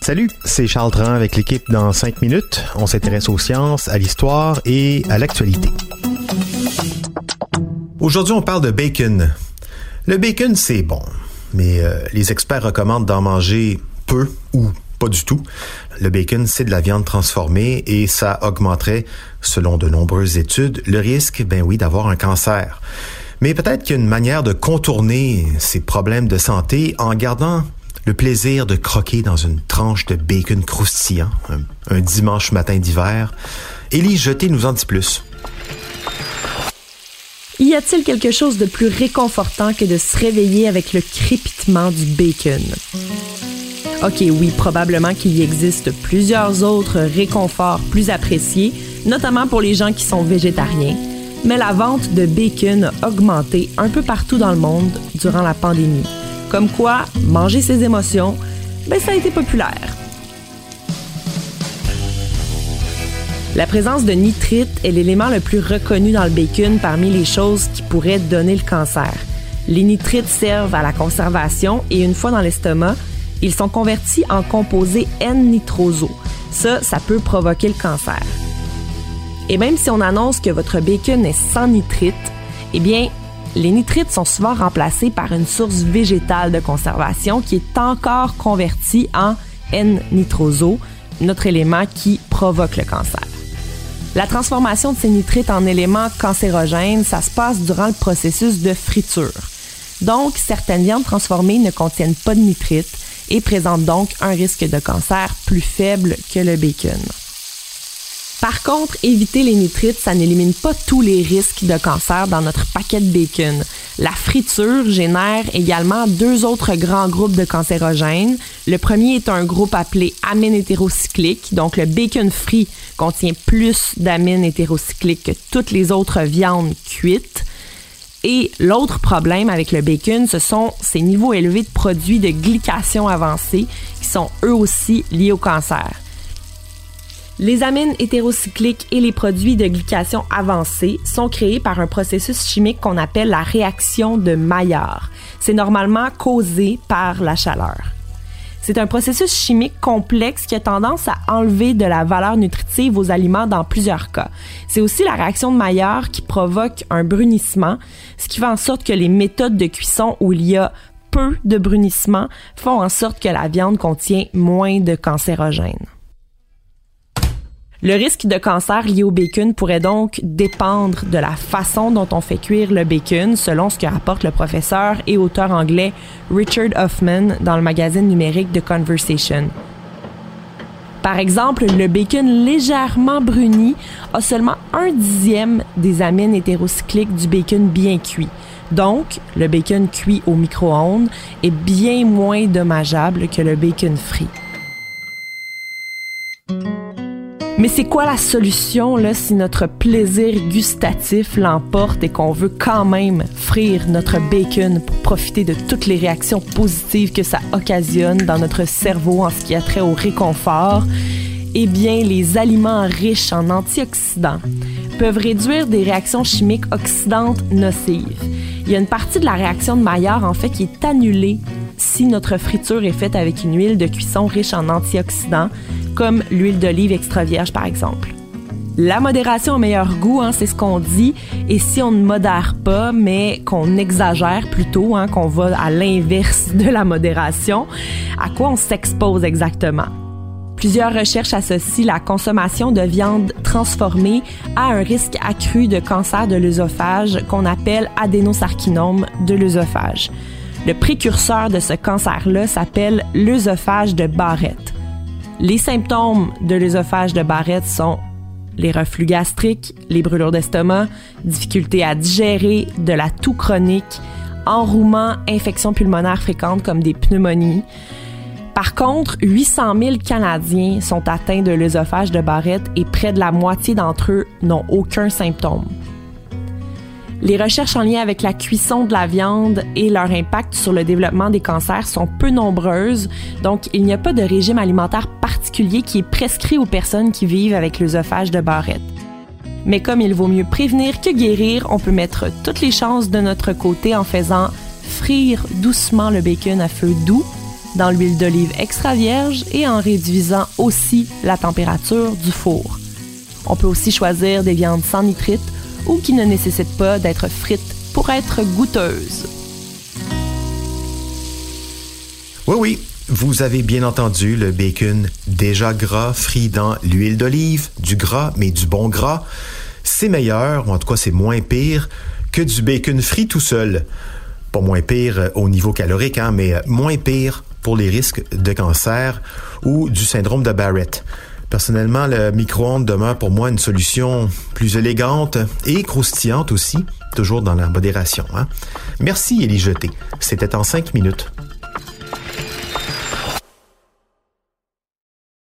Salut, c'est Charles Tran avec l'équipe dans 5 minutes. On s'intéresse aux sciences, à l'histoire et à l'actualité. Aujourd'hui, on parle de bacon. Le bacon, c'est bon, mais euh, les experts recommandent d'en manger peu ou pas du tout. Le bacon, c'est de la viande transformée et ça augmenterait, selon de nombreuses études, le risque, ben oui, d'avoir un cancer. Mais peut-être qu'il manière de contourner ces problèmes de santé en gardant le plaisir de croquer dans une tranche de bacon croustillant un, dimanche matin d'hiver. Élie Jeté nous en dit plus. Y a-t-il quelque chose de plus réconfortant que de se réveiller avec le crépitement du bacon? Ok, oui, probablement qu'il existe plusieurs autres réconforts plus appréciés, notamment pour les gens qui sont végétariens mais la vente de bacon a augmenté un peu partout dans le monde durant la pandémie. Comme quoi, manger ses émotions, ben ça a été populaire. La présence de nitrite est l'élément le plus reconnu dans le bacon parmi les choses qui pourraient donner le cancer. Les nitrites servent à la conservation et une fois dans l'estomac, ils sont convertis en composés N-nitroso. Ça, ça peut provoquer le cancer. Et même si on annonce que votre bacon est sans nitrite, eh bien, les nitrites sont souvent remplacés par une source végétale de conservation qui est encore convertie en N-nitroso, notre élément qui provoque le cancer. La transformation de ces nitrites en éléments cancérogènes, ça se passe durant le processus de friture. Donc, certaines viandes transformées ne contiennent pas de nitrites et présentent donc un risque de cancer plus faible que le bacon. Par contre, éviter les nitrites, ça n'élimine pas tous les risques de cancer dans notre paquet de bacon. La friture génère également deux autres grands groupes de cancérogènes. Le premier est un groupe appelé amine hétérocyclique, donc le bacon frit contient plus d'amine hétérocyclique que toutes les autres viandes cuites. Et l'autre problème avec le bacon, ce sont ces niveaux élevés de produits de glycation avancée qui sont eux aussi liés au cancer. Les amines hétérocycliques et les produits de glycation avancés sont créés par un processus chimique qu'on appelle la réaction de Maillard. C'est normalement causé par la chaleur. C'est un processus chimique complexe qui a tendance à enlever de la valeur nutritive aux aliments dans plusieurs cas. C'est aussi la réaction de Maillard qui provoque un brunissement, ce qui fait en sorte que les méthodes de cuisson où il y a peu de brunissement font en sorte que la viande contient moins de cancérogènes. Le risque de cancer lié au bacon pourrait donc dépendre de la façon dont on fait cuire le bacon, selon ce que rapporte le professeur et auteur anglais Richard Hoffman dans le magazine numérique The Conversation. Par exemple, le bacon légèrement bruni a seulement un dixième des amines hétérocycliques du bacon bien cuit. Donc, le bacon cuit au micro-ondes est bien moins dommageable que le bacon frit. Mais c'est quoi la solution là, si notre plaisir gustatif l'emporte et qu'on veut quand même frire notre bacon pour profiter de toutes les réactions positives que ça occasionne dans notre cerveau en ce qui a trait au réconfort? Eh bien, les aliments riches en antioxydants peuvent réduire des réactions chimiques oxydantes nocives. Il y a une partie de la réaction de Maillard, en fait, qui est annulée si notre friture est faite avec une huile de cuisson riche en antioxydants, comme l'huile d'olive extra vierge par exemple. La modération au meilleur goût, hein, c'est ce qu'on dit. Et si on ne modère pas, mais qu'on exagère plutôt, hein, qu'on va à l'inverse de la modération, à quoi on s'expose exactement? Plusieurs recherches associent la consommation de viande transformée à un risque accru de cancer de l'œsophage qu'on appelle adénosarcinome de l'œsophage. Le précurseur de ce cancer-là s'appelle l'œsophage de Barrett. Les symptômes de l'œsophage de Barrett sont les reflux gastriques, les brûlures d'estomac, difficultés à digérer, de la toux chronique, enrouement, infections pulmonaires fréquentes comme des pneumonies. Par contre, 800 000 Canadiens sont atteints de l'œsophage de Barrett et près de la moitié d'entre eux n'ont aucun symptôme. Les recherches en lien avec la cuisson de la viande et leur impact sur le développement des cancers sont peu nombreuses, donc il n'y a pas de régime alimentaire particulier qui est prescrit aux personnes qui vivent avec l'œsophage de Barrett. Mais comme il vaut mieux prévenir que guérir, on peut mettre toutes les chances de notre côté en faisant frire doucement le bacon à feu doux dans l'huile d'olive extra vierge et en réduisant aussi la température du four. On peut aussi choisir des viandes sans nitrite ou qui ne nécessitent pas d'être frites pour être goûteuses. Oui, oui, vous avez bien entendu le bacon déjà gras, frit dans l'huile d'olive, du gras, mais du bon gras. C'est meilleur, ou en tout cas c'est moins pire, que du bacon frit tout seul. Pas moins pire euh, au niveau calorique, hein, mais euh, moins pire pour les risques de cancer ou du syndrome de Barrett. Personnellement, le micro-ondes demeure pour moi une solution plus élégante et croustillante aussi, toujours dans la modération. Hein? Merci Élie Jeté. C'était en cinq minutes.